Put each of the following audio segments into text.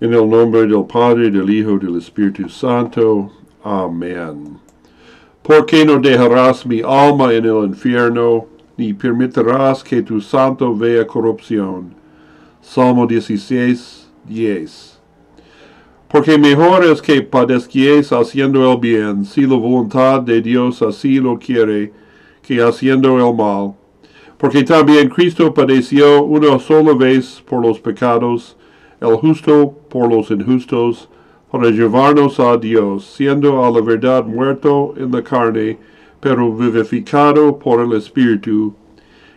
En el nombre del Padre, del Hijo, del Espíritu Santo. Amén. ¿Por qué no dejarás mi alma en el infierno, ni permitirás que tu santo vea corrupción? Salmo 16, 10. Porque mejor es que padezquies haciendo el bien, si la voluntad de Dios así lo quiere, que haciendo el mal. Porque también Cristo padeció una sola vez por los pecados, el justo por los injustos, para llevarnos a Dios, siendo a la verdad muerto en la carne, pero vivificado por el Espíritu,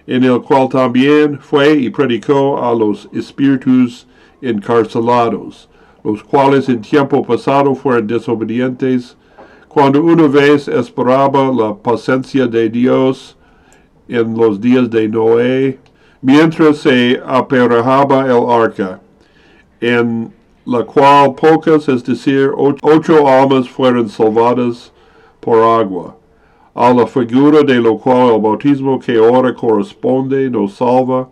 en el cual también fue y predicó a los espíritus encarcelados, los cuales en tiempo pasado fueron desobedientes, cuando una vez esperaba la paciencia de Dios en los días de Noé, mientras se aperejaba el arca, en la cual pocas, es decir, ocho almas fueron salvadas por agua, a la figura de lo cual el bautismo que ahora corresponde nos salva,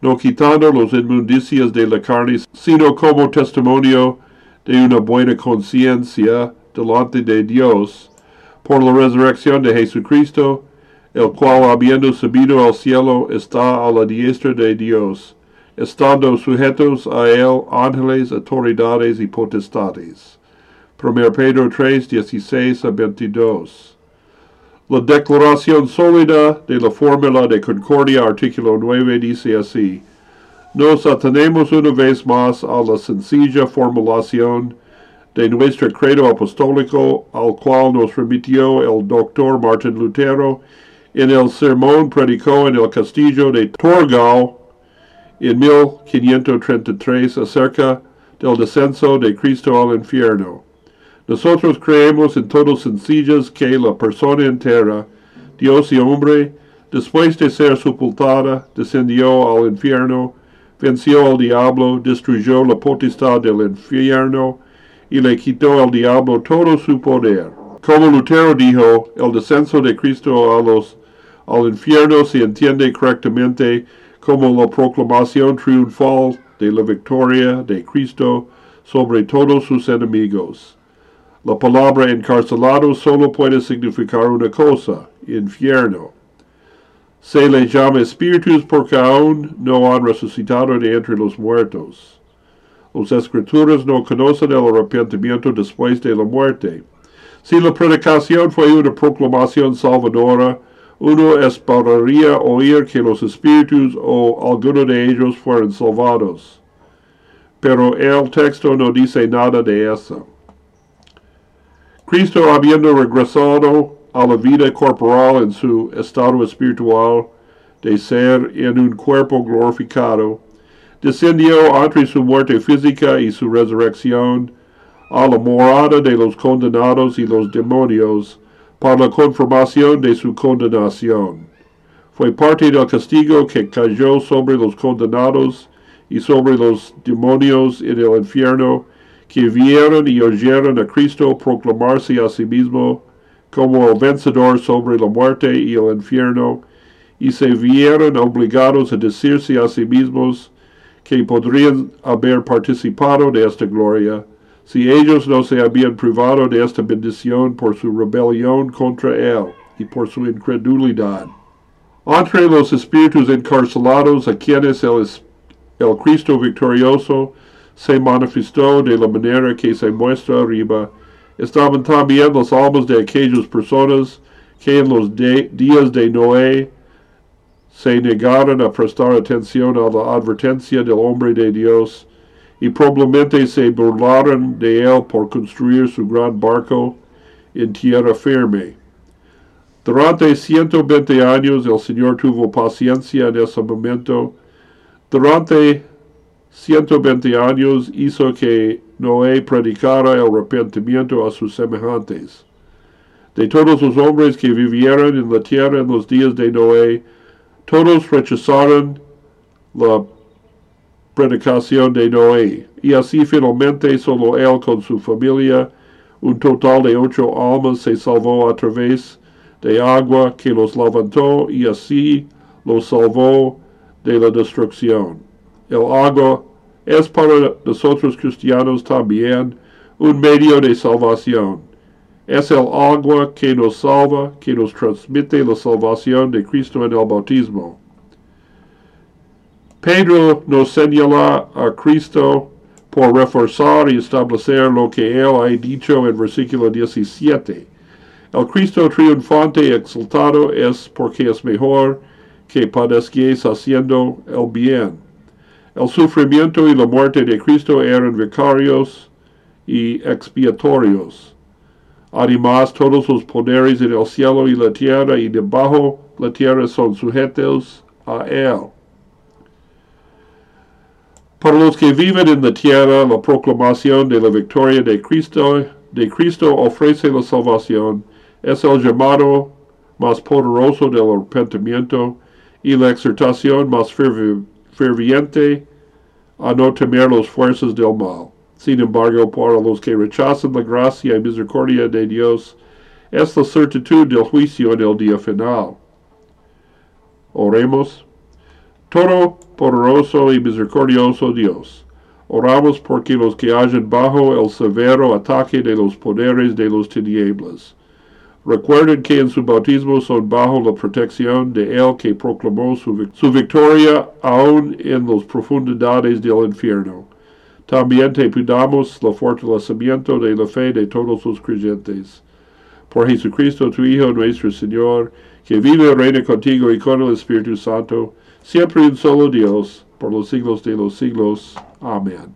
no quitando los inmundicias de la carne, sino como testimonio de una buena conciencia delante de Dios, por la resurrección de Jesucristo, el cual habiendo subido al cielo está a la diestra de Dios, estando sujetos a él ángeles, autoridades y potestades. 1 Pedro 3, 16 a 22. La declaración sólida de la fórmula de concordia artículo 9 dice así. Nos atenemos una vez más a la sencilla formulación de nuestro credo apostólico al cual nos remitió el doctor Martin Lutero en el sermón predicó en el castillo de Torgau en 1533 acerca del descenso de Cristo al infierno. Nosotros creemos en todos sencillas que la persona entera, Dios y hombre, después de ser sepultada, descendió al infierno, venció al diablo, destruyó la potestad del infierno y le quitó al diablo todo su poder. Como Lutero dijo, el descenso de Cristo a los, al infierno se entiende correctamente como la proclamación triunfal de la victoria de Cristo sobre todos sus enemigos. La palabra encarcelado solo puede significar una cosa, infierno. Se le llama espíritus porque aún no han resucitado de entre los muertos. Las escrituras no conocen el arrepentimiento después de la muerte. Si la predicación fue una proclamación salvadora, uno esperaría oír que los espíritus o alguno de ellos fueron salvados. Pero el texto no dice nada de eso. Cristo habiendo regresado a la vida corporal en su estado espiritual de ser en un cuerpo glorificado, descendió entre su muerte física y su resurrección a la morada de los condenados y los demonios, para la confirmación de su condenación. Fue parte del castigo que cayó sobre los condenados y sobre los demonios en el infierno, que vieron y oyeron a Cristo proclamarse a sí mismo como el vencedor sobre la muerte y el infierno, y se vieron obligados a decirse a sí mismos que podrían haber participado de esta gloria, si ellos no se habían privado de esta bendición por su rebelión contra Él y por su incredulidad. Entre los espíritus encarcelados a quienes el, el Cristo victorioso se manifestó de la manera que se muestra arriba, estaban también las almas de aquellas personas que en los días de Noé se negaron a prestar atención a la advertencia del hombre de Dios y probablemente se burlaron de él por construir su gran barco en tierra firme. Durante 120 años el Señor tuvo paciencia en ese momento. Durante 120 años hizo que Noé predicara el arrepentimiento a sus semejantes. De todos los hombres que vivieron en la tierra en los días de Noé, todos rechazaron la predicación de Noé, y así finalmente solo él con su familia, un total de ocho almas se salvó a través de agua que los levantó y así los salvó de la destrucción. El agua es para nosotros cristianos también un medio de salvación. Es el agua que nos salva, que nos transmite la salvación de Cristo en el bautismo. Pedro nos señala a Cristo por reforzar y establecer lo que él ha dicho en versículo 17. El Cristo triunfante y exaltado es porque es mejor que padezquéis haciendo el bien. El sufrimiento y la muerte de Cristo eran vicarios y expiatorios. Además, todos los poderes en el cielo y la tierra y debajo la tierra son sujetos a Él. Para los que viven en la tierra, la proclamación de la victoria de Cristo, de Cristo ofrece la salvación, es el llamado más poderoso del arrepentimiento y la exhortación más ferviente a no temer las fuerzas del mal. Sin embargo, para los que rechazan la gracia y misericordia de Dios, es la certitud del juicio en el día final. Oremos. Todo poderoso y misericordioso Dios, oramos porque los que hallan bajo el severo ataque de los poderes de los tinieblas, recuerden que en su bautismo son bajo la protección de Él que proclamó su, su victoria aún en las profundidades del infierno. También te pidamos el fortalecimiento de la fe de todos los creyentes. Por Jesucristo, tu Hijo, nuestro Señor, que vive y reina contigo y con el Espíritu Santo, siempre un solo Dios, por los siglos de los siglos. Amén.